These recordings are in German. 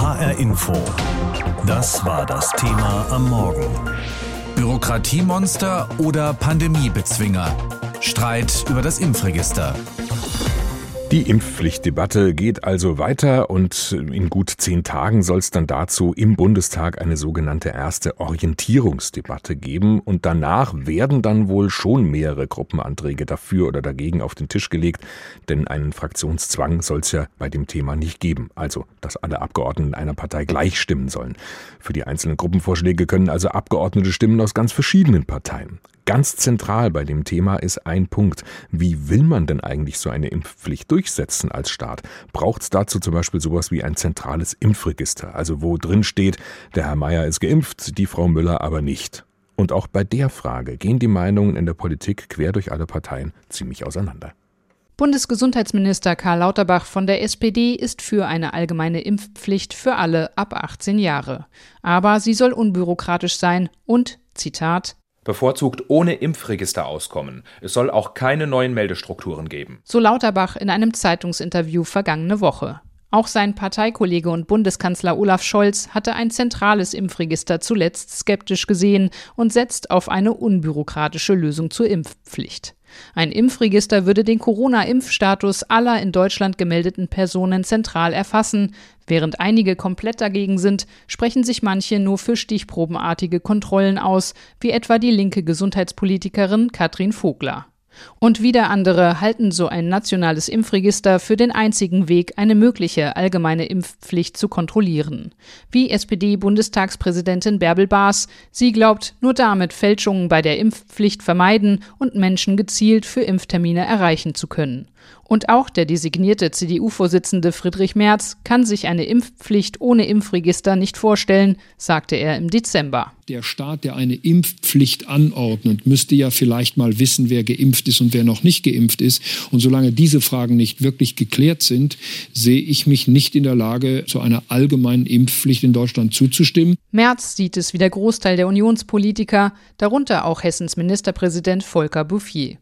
HR Info. Das war das Thema am Morgen. Bürokratiemonster oder Pandemiebezwinger? Streit über das Impfregister. Die Impfpflichtdebatte geht also weiter und in gut zehn Tagen soll es dann dazu im Bundestag eine sogenannte erste Orientierungsdebatte geben und danach werden dann wohl schon mehrere Gruppenanträge dafür oder dagegen auf den Tisch gelegt, denn einen Fraktionszwang soll es ja bei dem Thema nicht geben, also dass alle Abgeordneten einer Partei gleich stimmen sollen. Für die einzelnen Gruppenvorschläge können also Abgeordnete stimmen aus ganz verschiedenen Parteien. Ganz zentral bei dem Thema ist ein Punkt. Wie will man denn eigentlich so eine Impfpflicht durchsetzen als Staat? Braucht es dazu zum Beispiel sowas wie ein zentrales Impfregister, also wo drin steht, der Herr Meier ist geimpft, die Frau Müller aber nicht? Und auch bei der Frage gehen die Meinungen in der Politik quer durch alle Parteien ziemlich auseinander. Bundesgesundheitsminister Karl Lauterbach von der SPD ist für eine allgemeine Impfpflicht für alle ab 18 Jahre. Aber sie soll unbürokratisch sein und, Zitat, bevorzugt ohne Impfregister auskommen. Es soll auch keine neuen Meldestrukturen geben. So Lauterbach in einem Zeitungsinterview vergangene Woche. Auch sein Parteikollege und Bundeskanzler Olaf Scholz hatte ein zentrales Impfregister zuletzt skeptisch gesehen und setzt auf eine unbürokratische Lösung zur Impfpflicht. Ein Impfregister würde den Corona-Impfstatus aller in Deutschland gemeldeten Personen zentral erfassen. Während einige komplett dagegen sind, sprechen sich manche nur für stichprobenartige Kontrollen aus, wie etwa die linke Gesundheitspolitikerin Katrin Vogler. Und wieder andere halten so ein nationales Impfregister für den einzigen Weg, eine mögliche allgemeine Impfpflicht zu kontrollieren. Wie SPD-Bundestagspräsidentin Bärbel Baas. Sie glaubt, nur damit Fälschungen bei der Impfpflicht vermeiden und Menschen gezielt für Impftermine erreichen zu können. Und auch der designierte CDU-Vorsitzende Friedrich Merz kann sich eine Impfpflicht ohne Impfregister nicht vorstellen, sagte er im Dezember. Der Staat, der eine Impfpflicht anordnet, müsste ja vielleicht mal wissen, wer geimpft ist und wer noch nicht geimpft ist. Und solange diese Fragen nicht wirklich geklärt sind, sehe ich mich nicht in der Lage, zu einer allgemeinen Impfpflicht in Deutschland zuzustimmen. Merz sieht es wie der Großteil der Unionspolitiker, darunter auch Hessens Ministerpräsident Volker Bouffier.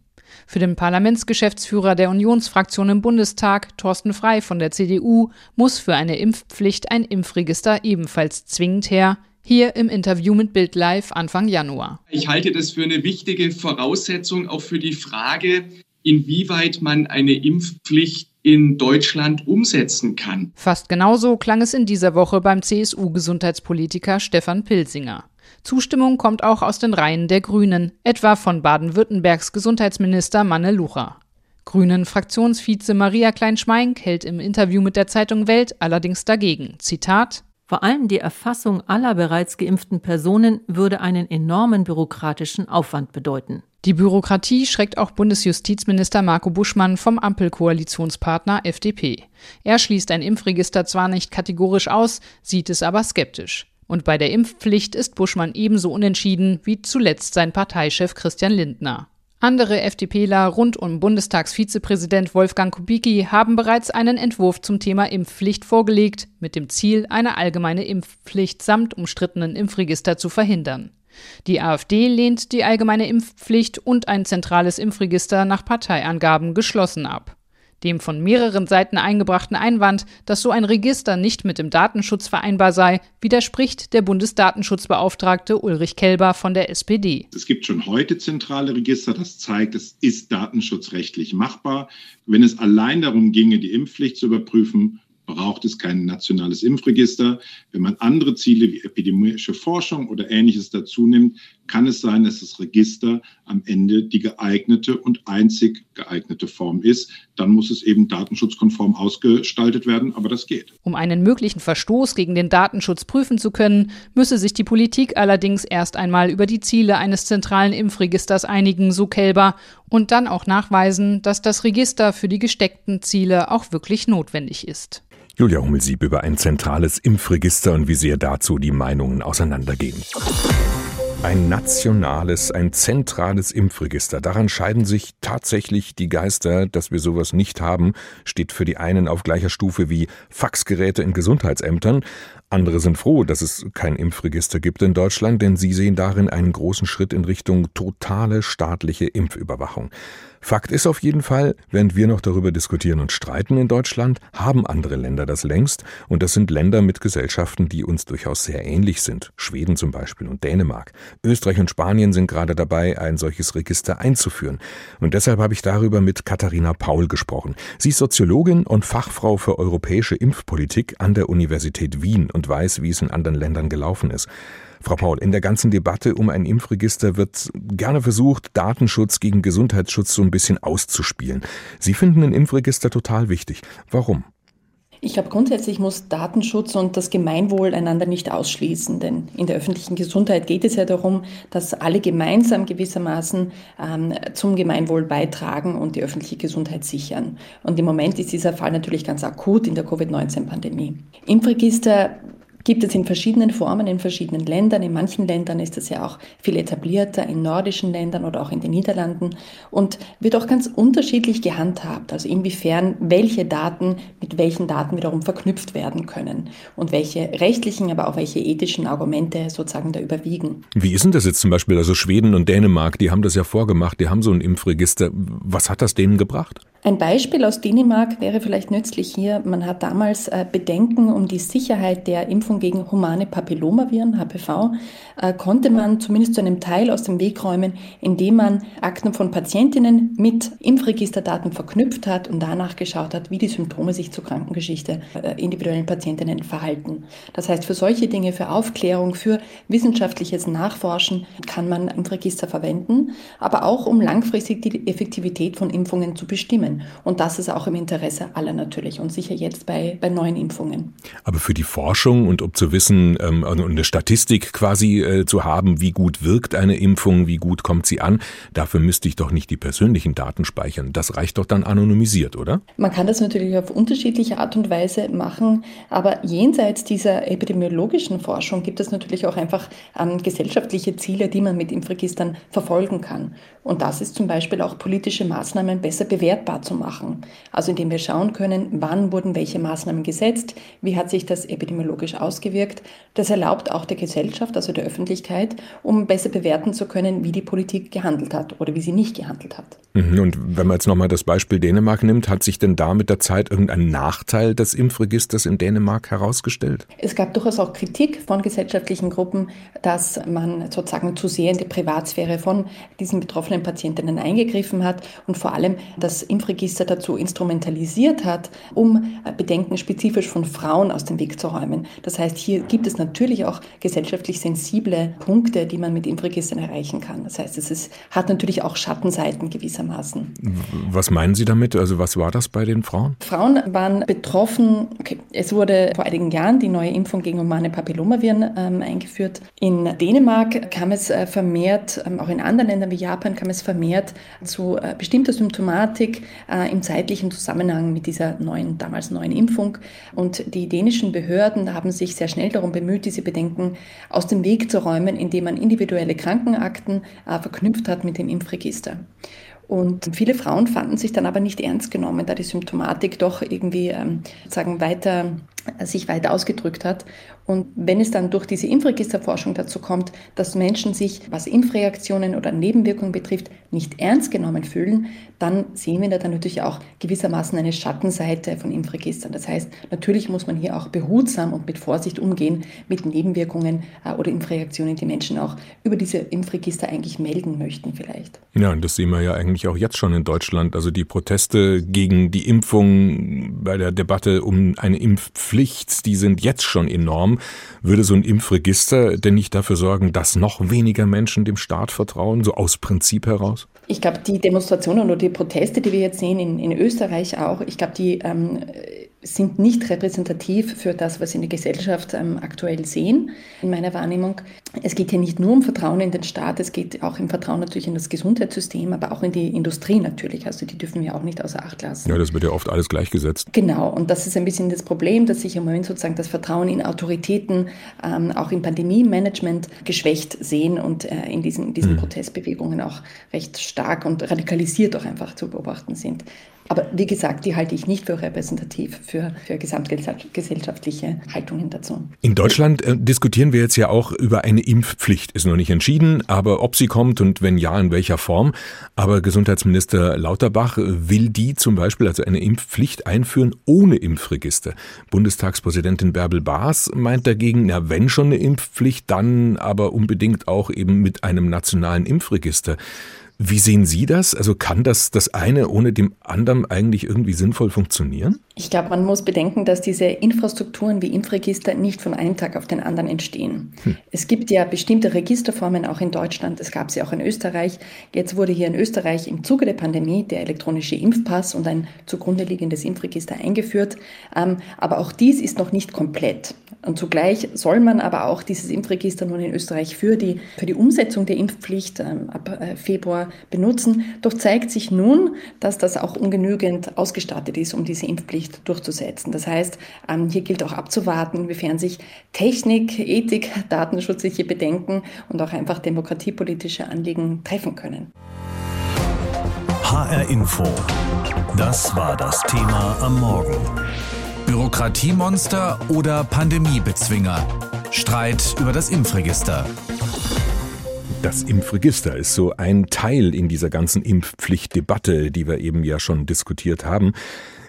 Für den Parlamentsgeschäftsführer der Unionsfraktion im Bundestag, Thorsten Frei von der CDU, muss für eine Impfpflicht ein Impfregister ebenfalls zwingend her. Hier im Interview mit Bild Live Anfang Januar. Ich halte das für eine wichtige Voraussetzung auch für die Frage, inwieweit man eine Impfpflicht in Deutschland umsetzen kann. Fast genauso klang es in dieser Woche beim CSU-Gesundheitspolitiker Stefan Pilsinger. Zustimmung kommt auch aus den Reihen der Grünen, etwa von Baden-Württembergs Gesundheitsminister Manne Lucha. Grünen Fraktionsvize Maria Klein-Schmeink hält im Interview mit der Zeitung Welt allerdings dagegen. Zitat vor allem die Erfassung aller bereits geimpften Personen würde einen enormen bürokratischen Aufwand bedeuten. Die Bürokratie schreckt auch Bundesjustizminister Marco Buschmann vom Ampelkoalitionspartner FDP. Er schließt ein Impfregister zwar nicht kategorisch aus, sieht es aber skeptisch. Und bei der Impfpflicht ist Buschmann ebenso unentschieden wie zuletzt sein Parteichef Christian Lindner. Andere FDPler rund um Bundestagsvizepräsident Wolfgang Kubicki haben bereits einen Entwurf zum Thema Impfpflicht vorgelegt, mit dem Ziel, eine allgemeine Impfpflicht samt umstrittenen Impfregister zu verhindern. Die AfD lehnt die allgemeine Impfpflicht und ein zentrales Impfregister nach Parteiangaben geschlossen ab. Dem von mehreren Seiten eingebrachten Einwand, dass so ein Register nicht mit dem Datenschutz vereinbar sei, widerspricht der Bundesdatenschutzbeauftragte Ulrich Kelber von der SPD. Es gibt schon heute zentrale Register, das zeigt, es ist datenschutzrechtlich machbar. Wenn es allein darum ginge, die Impfpflicht zu überprüfen, braucht es kein nationales Impfregister. Wenn man andere Ziele wie epidemische Forschung oder ähnliches dazu nimmt, kann es sein, dass das Register am Ende die geeignete und einzig geeignete Form ist. Dann muss es eben datenschutzkonform ausgestaltet werden, aber das geht. Um einen möglichen Verstoß gegen den Datenschutz prüfen zu können, müsse sich die Politik allerdings erst einmal über die Ziele eines zentralen Impfregisters einigen, so Kelber, und dann auch nachweisen, dass das Register für die gesteckten Ziele auch wirklich notwendig ist. Julia Hummelsieb über ein zentrales Impfregister und wie sehr dazu die Meinungen auseinandergehen. Ein nationales, ein zentrales Impfregister. Daran scheiden sich tatsächlich die Geister, dass wir sowas nicht haben, steht für die einen auf gleicher Stufe wie Faxgeräte in Gesundheitsämtern. Andere sind froh, dass es kein Impfregister gibt in Deutschland, denn sie sehen darin einen großen Schritt in Richtung totale staatliche Impfüberwachung. Fakt ist auf jeden Fall, während wir noch darüber diskutieren und streiten in Deutschland, haben andere Länder das längst und das sind Länder mit Gesellschaften, die uns durchaus sehr ähnlich sind. Schweden zum Beispiel und Dänemark. Österreich und Spanien sind gerade dabei, ein solches Register einzuführen. Und deshalb habe ich darüber mit Katharina Paul gesprochen. Sie ist Soziologin und Fachfrau für europäische Impfpolitik an der Universität Wien und weiß, wie es in anderen Ländern gelaufen ist. Frau Paul, in der ganzen Debatte um ein Impfregister wird gerne versucht, Datenschutz gegen Gesundheitsschutz so ein bisschen auszuspielen. Sie finden ein Impfregister total wichtig. Warum? Ich glaube, grundsätzlich muss Datenschutz und das Gemeinwohl einander nicht ausschließen, denn in der öffentlichen Gesundheit geht es ja darum, dass alle gemeinsam gewissermaßen ähm, zum Gemeinwohl beitragen und die öffentliche Gesundheit sichern. Und im Moment ist dieser Fall natürlich ganz akut in der Covid-19-Pandemie. Impfregister gibt es in verschiedenen Formen in verschiedenen Ländern. In manchen Ländern ist es ja auch viel etablierter, in nordischen Ländern oder auch in den Niederlanden und wird auch ganz unterschiedlich gehandhabt. Also inwiefern welche Daten mit welchen Daten wiederum verknüpft werden können und welche rechtlichen, aber auch welche ethischen Argumente sozusagen da überwiegen. Wie ist denn das jetzt zum Beispiel? Also Schweden und Dänemark, die haben das ja vorgemacht, die haben so ein Impfregister. Was hat das denen gebracht? Ein Beispiel aus Dänemark wäre vielleicht nützlich hier. Man hat damals äh, Bedenken um die Sicherheit der Impfung gegen humane Papillomaviren, HPV, äh, konnte man zumindest zu einem Teil aus dem Weg räumen, indem man Akten von Patientinnen mit Impfregisterdaten verknüpft hat und danach geschaut hat, wie die Symptome sich zur Krankengeschichte äh, individuellen Patientinnen verhalten. Das heißt, für solche Dinge, für Aufklärung, für wissenschaftliches Nachforschen kann man Impfregister verwenden, aber auch um langfristig die Effektivität von Impfungen zu bestimmen nehmen. Und das ist auch im Interesse aller natürlich und sicher jetzt bei, bei neuen Impfungen. Aber für die Forschung und um zu wissen ähm, und eine Statistik quasi äh, zu haben, wie gut wirkt eine Impfung, wie gut kommt sie an, dafür müsste ich doch nicht die persönlichen Daten speichern. Das reicht doch dann anonymisiert, oder? Man kann das natürlich auf unterschiedliche Art und Weise machen, aber jenseits dieser epidemiologischen Forschung gibt es natürlich auch einfach ähm, gesellschaftliche Ziele, die man mit Impfregistern verfolgen kann. Und das ist zum Beispiel auch politische Maßnahmen besser bewertbar zu machen. Also indem wir schauen können, wann wurden welche Maßnahmen gesetzt, wie hat sich das epidemiologisch ausgewirkt. Das erlaubt auch der Gesellschaft, also der Öffentlichkeit, um besser bewerten zu können, wie die Politik gehandelt hat oder wie sie nicht gehandelt hat. Mhm, und wenn man jetzt nochmal das Beispiel Dänemark nimmt, hat sich denn da mit der Zeit irgendein Nachteil des Impfregisters in Dänemark herausgestellt? Es gab durchaus auch Kritik von gesellschaftlichen Gruppen, dass man sozusagen zu sehr in die Privatsphäre von diesen betroffenen Patientinnen eingegriffen hat und vor allem das Impfregister dazu instrumentalisiert hat, um Bedenken spezifisch von Frauen aus dem Weg zu räumen. Das heißt, hier gibt es natürlich auch gesellschaftlich sensible Punkte, die man mit Impfregistern erreichen kann. Das heißt, es ist, hat natürlich auch Schattenseiten gewissermaßen. Was meinen Sie damit? Also was war das bei den Frauen? Frauen waren betroffen. Okay, es wurde vor einigen Jahren die neue Impfung gegen humane Papillomaviren ähm, eingeführt. In Dänemark kam es äh, vermehrt, ähm, auch in anderen Ländern wie Japan kam es vermehrt zu äh, bestimmter Symptomatik äh, im zeitlichen Zusammenhang mit dieser neuen, damals neuen Impfung. Und die dänischen Behörden haben sich sehr schnell darum bemüht, diese Bedenken aus dem Weg zu räumen, indem man individuelle Krankenakten äh, verknüpft hat mit dem Impfregister. Und viele Frauen fanden sich dann aber nicht ernst genommen, da die Symptomatik doch irgendwie ähm, sagen weiter sich weiter ausgedrückt hat. Und wenn es dann durch diese Impfregisterforschung dazu kommt, dass Menschen sich, was Impfreaktionen oder Nebenwirkungen betrifft, nicht ernst genommen fühlen, dann sehen wir da dann natürlich auch gewissermaßen eine Schattenseite von Impfregistern. Das heißt, natürlich muss man hier auch behutsam und mit Vorsicht umgehen mit Nebenwirkungen äh, oder Impfreaktionen, die Menschen auch über diese Impfregister eigentlich melden möchten vielleicht. Ja, und das sehen wir ja eigentlich auch jetzt schon in Deutschland. Also die Proteste gegen die Impfung bei der Debatte um eine Impfpflicht, die sind jetzt schon enorm. Würde so ein Impfregister denn nicht dafür sorgen, dass noch weniger Menschen dem Staat vertrauen, so aus Prinzip heraus? Ich glaube, die Demonstrationen oder die Proteste, die wir jetzt sehen in, in Österreich auch, ich glaube, die ähm, sind nicht repräsentativ für das, was wir in der Gesellschaft ähm, aktuell sehen, in meiner Wahrnehmung. Es geht hier nicht nur um Vertrauen in den Staat, es geht auch im Vertrauen natürlich in das Gesundheitssystem, aber auch in die Industrie natürlich. Also die dürfen wir auch nicht außer Acht lassen. Ja, das wird ja oft alles gleichgesetzt. Genau, und das ist ein bisschen das Problem, dass sich im Moment sozusagen das Vertrauen in Autoritäten, ähm, auch im Pandemie-Management geschwächt sehen und äh, in diesen, diesen hm. Protestbewegungen auch recht stark und radikalisiert auch einfach zu beobachten sind. Aber wie gesagt, die halte ich nicht für repräsentativ für, für gesamtgesellschaftliche Haltungen dazu. In Deutschland äh, diskutieren wir jetzt ja auch über eine Impfpflicht. Ist noch nicht entschieden, aber ob sie kommt und wenn ja, in welcher Form. Aber Gesundheitsminister Lauterbach will die zum Beispiel, also eine Impfpflicht einführen ohne Impfregister. Bundestagspräsidentin Bärbel Baas meint dagegen, na, wenn schon eine Impfpflicht, dann aber unbedingt auch eben mit einem nationalen Impfregister. Wie sehen Sie das? Also kann das das eine ohne dem anderen eigentlich irgendwie sinnvoll funktionieren? Ich glaube, man muss bedenken, dass diese Infrastrukturen wie Impfregister nicht von einem Tag auf den anderen entstehen. Hm. Es gibt ja bestimmte Registerformen auch in Deutschland. Es gab sie auch in Österreich. Jetzt wurde hier in Österreich im Zuge der Pandemie der elektronische Impfpass und ein zugrunde liegendes Impfregister eingeführt. Ähm, aber auch dies ist noch nicht komplett. Und zugleich soll man aber auch dieses Impfregister nun in Österreich für die, für die Umsetzung der Impfpflicht ähm, ab äh, Benutzen. Doch zeigt sich nun, dass das auch ungenügend ausgestattet ist, um diese Impfpflicht durchzusetzen. Das heißt, ähm, hier gilt auch abzuwarten, inwiefern sich Technik, Ethik, datenschutzliche Bedenken und auch einfach demokratiepolitische Anliegen treffen können. HR Info. Das war das Thema am Morgen. Bürokratiemonster oder Pandemiebezwinger? Streit über das Impfregister. Das Impfregister ist so ein Teil in dieser ganzen Impfpflichtdebatte, die wir eben ja schon diskutiert haben.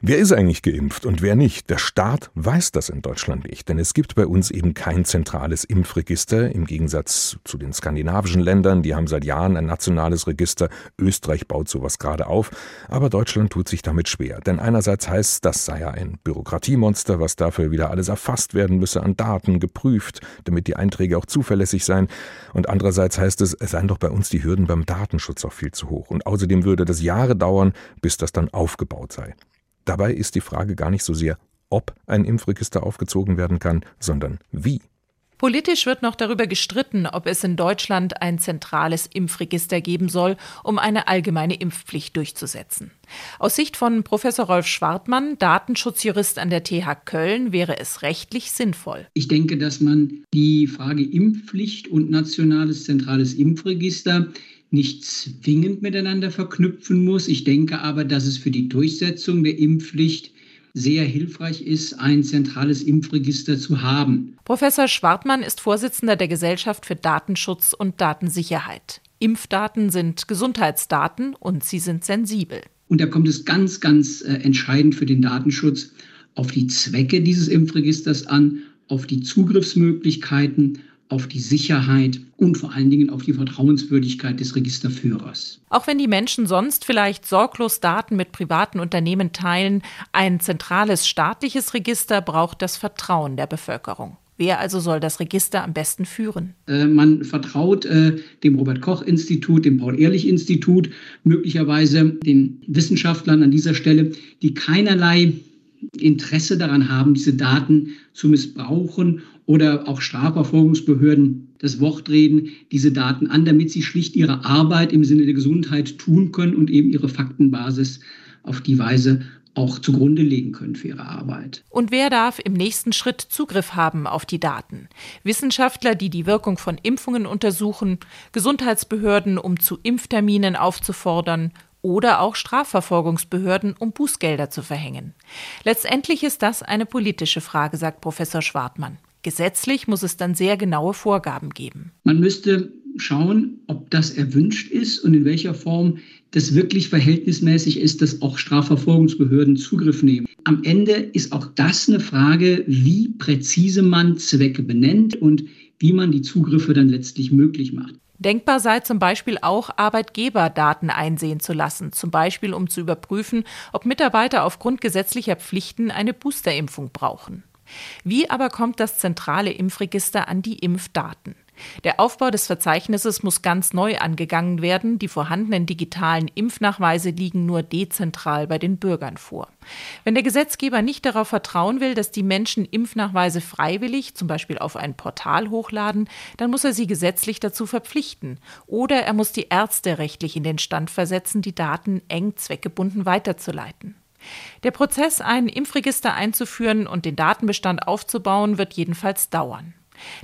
Wer ist eigentlich geimpft und wer nicht? Der Staat weiß das in Deutschland nicht, denn es gibt bei uns eben kein zentrales Impfregister, im Gegensatz zu den skandinavischen Ländern, die haben seit Jahren ein nationales Register. Österreich baut sowas gerade auf, aber Deutschland tut sich damit schwer, denn einerseits heißt, das sei ja ein Bürokratiemonster, was dafür wieder alles erfasst werden müsse an Daten, geprüft, damit die Einträge auch zuverlässig seien, und andererseits heißt es, es seien doch bei uns die Hürden beim Datenschutz auch viel zu hoch und außerdem würde das Jahre dauern, bis das dann aufgebaut sei. Dabei ist die Frage gar nicht so sehr, ob ein Impfregister aufgezogen werden kann, sondern wie. Politisch wird noch darüber gestritten, ob es in Deutschland ein zentrales Impfregister geben soll, um eine allgemeine Impfpflicht durchzusetzen. Aus Sicht von Professor Rolf Schwartmann, Datenschutzjurist an der TH Köln, wäre es rechtlich sinnvoll. Ich denke, dass man die Frage Impfpflicht und nationales zentrales Impfregister nicht zwingend miteinander verknüpfen muss. Ich denke aber, dass es für die Durchsetzung der Impfpflicht sehr hilfreich ist, ein zentrales Impfregister zu haben. Professor Schwartmann ist Vorsitzender der Gesellschaft für Datenschutz und Datensicherheit. Impfdaten sind Gesundheitsdaten und sie sind sensibel. Und da kommt es ganz, ganz äh, entscheidend für den Datenschutz auf die Zwecke dieses Impfregisters an, auf die Zugriffsmöglichkeiten, auf die Sicherheit und vor allen Dingen auf die Vertrauenswürdigkeit des Registerführers. Auch wenn die Menschen sonst vielleicht sorglos Daten mit privaten Unternehmen teilen, ein zentrales staatliches Register braucht das Vertrauen der Bevölkerung. Wer also soll das Register am besten führen? Äh, man vertraut äh, dem Robert Koch Institut, dem Paul Ehrlich Institut, möglicherweise den Wissenschaftlern an dieser Stelle, die keinerlei Interesse daran haben, diese Daten zu missbrauchen oder auch Strafverfolgungsbehörden das Wort reden, diese Daten an, damit sie schlicht ihre Arbeit im Sinne der Gesundheit tun können und eben ihre Faktenbasis auf die Weise auch zugrunde legen können für ihre Arbeit. Und wer darf im nächsten Schritt Zugriff haben auf die Daten? Wissenschaftler, die die Wirkung von Impfungen untersuchen, Gesundheitsbehörden, um zu Impfterminen aufzufordern, oder auch Strafverfolgungsbehörden, um Bußgelder zu verhängen. Letztendlich ist das eine politische Frage, sagt Professor Schwartmann. Gesetzlich muss es dann sehr genaue Vorgaben geben. Man müsste schauen, ob das erwünscht ist und in welcher Form das wirklich verhältnismäßig ist, dass auch Strafverfolgungsbehörden Zugriff nehmen. Am Ende ist auch das eine Frage, wie präzise man Zwecke benennt und wie man die Zugriffe dann letztlich möglich macht. Denkbar sei zum Beispiel auch, Arbeitgeberdaten einsehen zu lassen, zum Beispiel um zu überprüfen, ob Mitarbeiter aufgrund gesetzlicher Pflichten eine Boosterimpfung brauchen. Wie aber kommt das zentrale Impfregister an die Impfdaten? Der Aufbau des Verzeichnisses muss ganz neu angegangen werden. Die vorhandenen digitalen Impfnachweise liegen nur dezentral bei den Bürgern vor. Wenn der Gesetzgeber nicht darauf vertrauen will, dass die Menschen Impfnachweise freiwillig, zum Beispiel auf ein Portal hochladen, dann muss er sie gesetzlich dazu verpflichten. Oder er muss die Ärzte rechtlich in den Stand versetzen, die Daten eng zweckgebunden weiterzuleiten. Der Prozess, ein Impfregister einzuführen und den Datenbestand aufzubauen, wird jedenfalls dauern.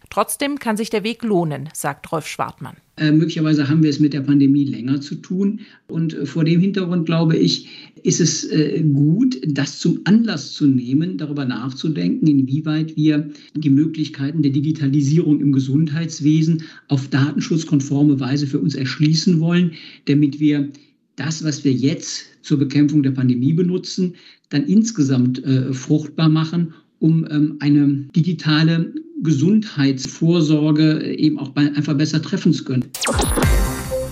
Trotzdem kann sich der Weg lohnen, sagt Rolf Schwartmann. Äh, möglicherweise haben wir es mit der Pandemie länger zu tun. Und äh, vor dem Hintergrund glaube ich, ist es äh, gut, das zum Anlass zu nehmen, darüber nachzudenken, inwieweit wir die Möglichkeiten der Digitalisierung im Gesundheitswesen auf datenschutzkonforme Weise für uns erschließen wollen, damit wir das, was wir jetzt zur Bekämpfung der Pandemie benutzen, dann insgesamt äh, fruchtbar machen, um ähm, eine digitale Gesundheitsvorsorge eben auch einfach besser treffen zu können.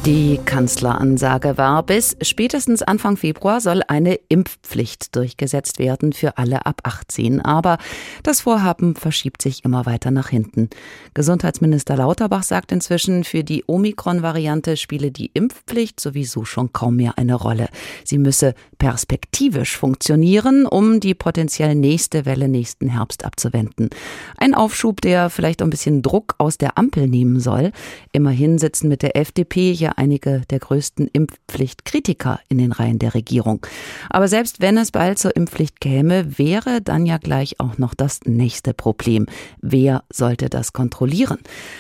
Die Kanzleransage war, bis spätestens Anfang Februar soll eine Impfpflicht durchgesetzt werden für alle ab 18. Aber das Vorhaben verschiebt sich immer weiter nach hinten. Gesundheitsminister Lauterbach sagt inzwischen, für die Omikron-Variante spiele die Impfpflicht sowieso schon kaum mehr eine Rolle. Sie müsse perspektivisch funktionieren, um die potenziell nächste Welle nächsten Herbst abzuwenden. Ein Aufschub, der vielleicht ein bisschen Druck aus der Ampel nehmen soll. Immerhin sitzen mit der FDP einige der größten Impfpflichtkritiker in den Reihen der Regierung. Aber selbst wenn es bald zur Impfpflicht käme, wäre dann ja gleich auch noch das nächste Problem. Wer sollte das kontrollieren?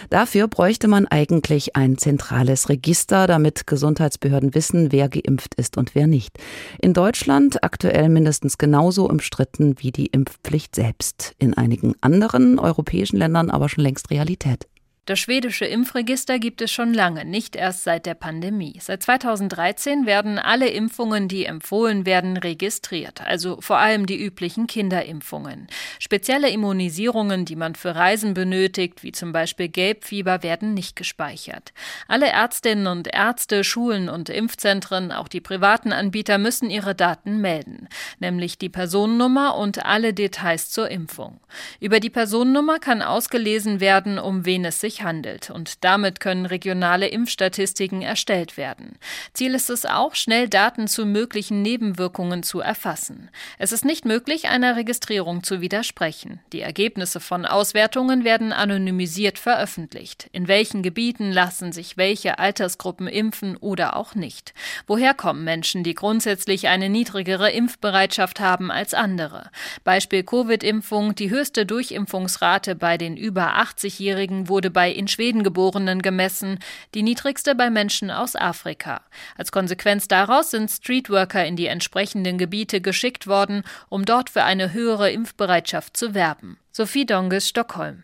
Dafür bräuchte man eigentlich ein zentrales Register, damit Gesundheitsbehörden wissen, wer geimpft ist und wer nicht. In Deutschland aktuell mindestens genauso umstritten wie die Impfpflicht selbst. In einigen anderen europäischen Ländern aber schon längst Realität. Das schwedische Impfregister gibt es schon lange, nicht erst seit der Pandemie. Seit 2013 werden alle Impfungen, die empfohlen werden, registriert, also vor allem die üblichen Kinderimpfungen. Spezielle Immunisierungen, die man für Reisen benötigt, wie zum Beispiel Gelbfieber, werden nicht gespeichert. Alle Ärztinnen und Ärzte, Schulen und Impfzentren, auch die privaten Anbieter müssen ihre Daten melden, nämlich die Personennummer und alle Details zur Impfung. Über die Personennummer kann ausgelesen werden, um wen es sich sich handelt. Und damit können regionale Impfstatistiken erstellt werden. Ziel ist es auch, schnell Daten zu möglichen Nebenwirkungen zu erfassen. Es ist nicht möglich, einer Registrierung zu widersprechen. Die Ergebnisse von Auswertungen werden anonymisiert veröffentlicht. In welchen Gebieten lassen sich welche Altersgruppen impfen oder auch nicht? Woher kommen Menschen, die grundsätzlich eine niedrigere Impfbereitschaft haben als andere? Beispiel Covid-Impfung. Die höchste Durchimpfungsrate bei den über 80-Jährigen wurde bei bei in Schweden Geborenen gemessen, die niedrigste bei Menschen aus Afrika. Als Konsequenz daraus sind Streetworker in die entsprechenden Gebiete geschickt worden, um dort für eine höhere Impfbereitschaft zu werben. Sophie Donges, Stockholm.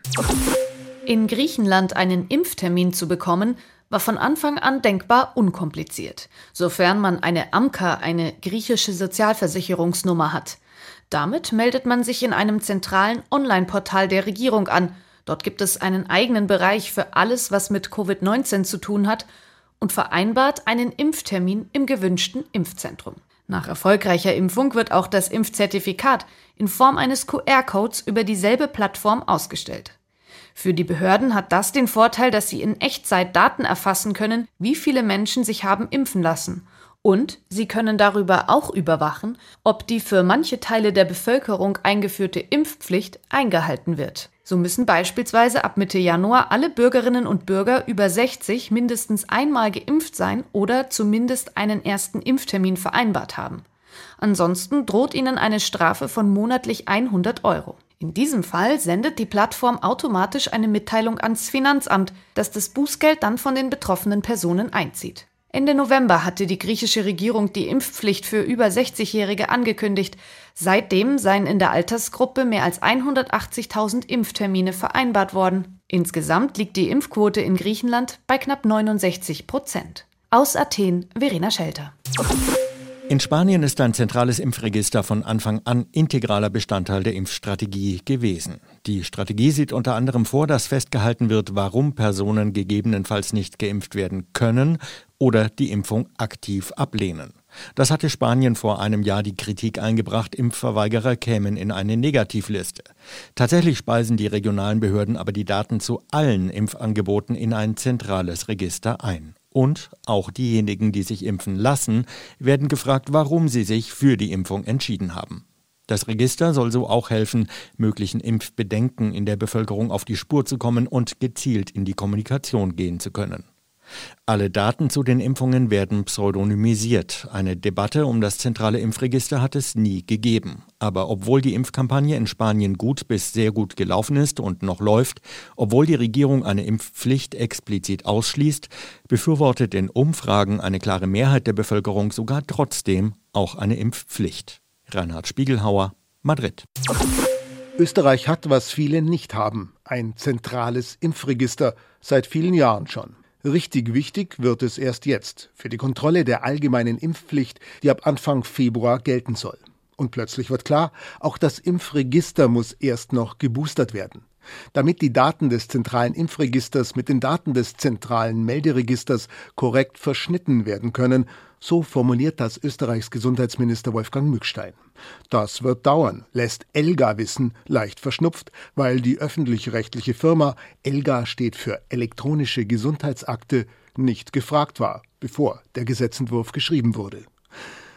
In Griechenland einen Impftermin zu bekommen, war von Anfang an denkbar unkompliziert, sofern man eine AMKA, eine griechische Sozialversicherungsnummer hat. Damit meldet man sich in einem zentralen Online-Portal der Regierung an Dort gibt es einen eigenen Bereich für alles, was mit Covid-19 zu tun hat und vereinbart einen Impftermin im gewünschten Impfzentrum. Nach erfolgreicher Impfung wird auch das Impfzertifikat in Form eines QR-Codes über dieselbe Plattform ausgestellt. Für die Behörden hat das den Vorteil, dass sie in Echtzeit Daten erfassen können, wie viele Menschen sich haben impfen lassen. Und sie können darüber auch überwachen, ob die für manche Teile der Bevölkerung eingeführte Impfpflicht eingehalten wird. So müssen beispielsweise ab Mitte Januar alle Bürgerinnen und Bürger über 60 mindestens einmal geimpft sein oder zumindest einen ersten Impftermin vereinbart haben. Ansonsten droht ihnen eine Strafe von monatlich 100 Euro. In diesem Fall sendet die Plattform automatisch eine Mitteilung ans Finanzamt, das das Bußgeld dann von den betroffenen Personen einzieht. Ende November hatte die griechische Regierung die Impfpflicht für über 60-Jährige angekündigt. Seitdem seien in der Altersgruppe mehr als 180.000 Impftermine vereinbart worden. Insgesamt liegt die Impfquote in Griechenland bei knapp 69 Prozent. Aus Athen, Verena Schelter. In Spanien ist ein zentrales Impfregister von Anfang an integraler Bestandteil der Impfstrategie gewesen. Die Strategie sieht unter anderem vor, dass festgehalten wird, warum Personen gegebenenfalls nicht geimpft werden können oder die Impfung aktiv ablehnen. Das hatte Spanien vor einem Jahr die Kritik eingebracht, Impfverweigerer kämen in eine Negativliste. Tatsächlich speisen die regionalen Behörden aber die Daten zu allen Impfangeboten in ein zentrales Register ein. Und auch diejenigen, die sich impfen lassen, werden gefragt, warum sie sich für die Impfung entschieden haben. Das Register soll so auch helfen, möglichen Impfbedenken in der Bevölkerung auf die Spur zu kommen und gezielt in die Kommunikation gehen zu können. Alle Daten zu den Impfungen werden pseudonymisiert. Eine Debatte um das zentrale Impfregister hat es nie gegeben. Aber obwohl die Impfkampagne in Spanien gut bis sehr gut gelaufen ist und noch läuft, obwohl die Regierung eine Impfpflicht explizit ausschließt, befürwortet in Umfragen eine klare Mehrheit der Bevölkerung sogar trotzdem auch eine Impfpflicht. Reinhard Spiegelhauer, Madrid. Österreich hat, was viele nicht haben, ein zentrales Impfregister, seit vielen Jahren schon. Richtig wichtig wird es erst jetzt für die Kontrolle der allgemeinen Impfpflicht, die ab Anfang Februar gelten soll. Und plötzlich wird klar, auch das Impfregister muss erst noch geboostert werden. Damit die Daten des zentralen Impfregisters mit den Daten des zentralen Melderegisters korrekt verschnitten werden können, so formuliert das Österreichs Gesundheitsminister Wolfgang Mückstein. Das wird dauern, lässt Elga wissen, leicht verschnupft, weil die öffentlich-rechtliche Firma Elga steht für elektronische Gesundheitsakte nicht gefragt war, bevor der Gesetzentwurf geschrieben wurde.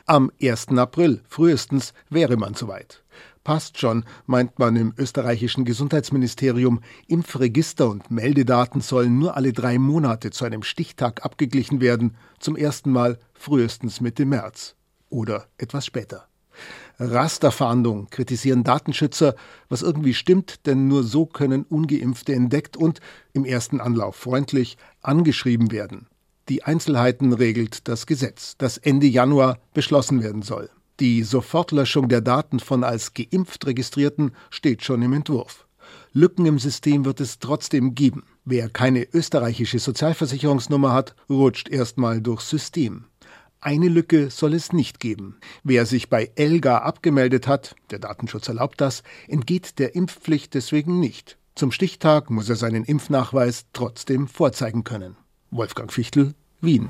Am 1. April frühestens wäre man soweit. Passt schon, meint man im österreichischen Gesundheitsministerium. Impfregister und Meldedaten sollen nur alle drei Monate zu einem Stichtag abgeglichen werden, zum ersten Mal frühestens Mitte März. Oder etwas später. Rasterfahndung kritisieren Datenschützer, was irgendwie stimmt, denn nur so können ungeimpfte entdeckt und im ersten Anlauf freundlich angeschrieben werden. Die Einzelheiten regelt das Gesetz, das Ende Januar beschlossen werden soll. Die Sofortlöschung der Daten von als geimpft Registrierten steht schon im Entwurf. Lücken im System wird es trotzdem geben. Wer keine österreichische Sozialversicherungsnummer hat, rutscht erstmal durchs System. Eine Lücke soll es nicht geben. Wer sich bei Elga abgemeldet hat, der Datenschutz erlaubt das, entgeht der Impfpflicht deswegen nicht. Zum Stichtag muss er seinen Impfnachweis trotzdem vorzeigen können. Wolfgang Fichtel, Wien.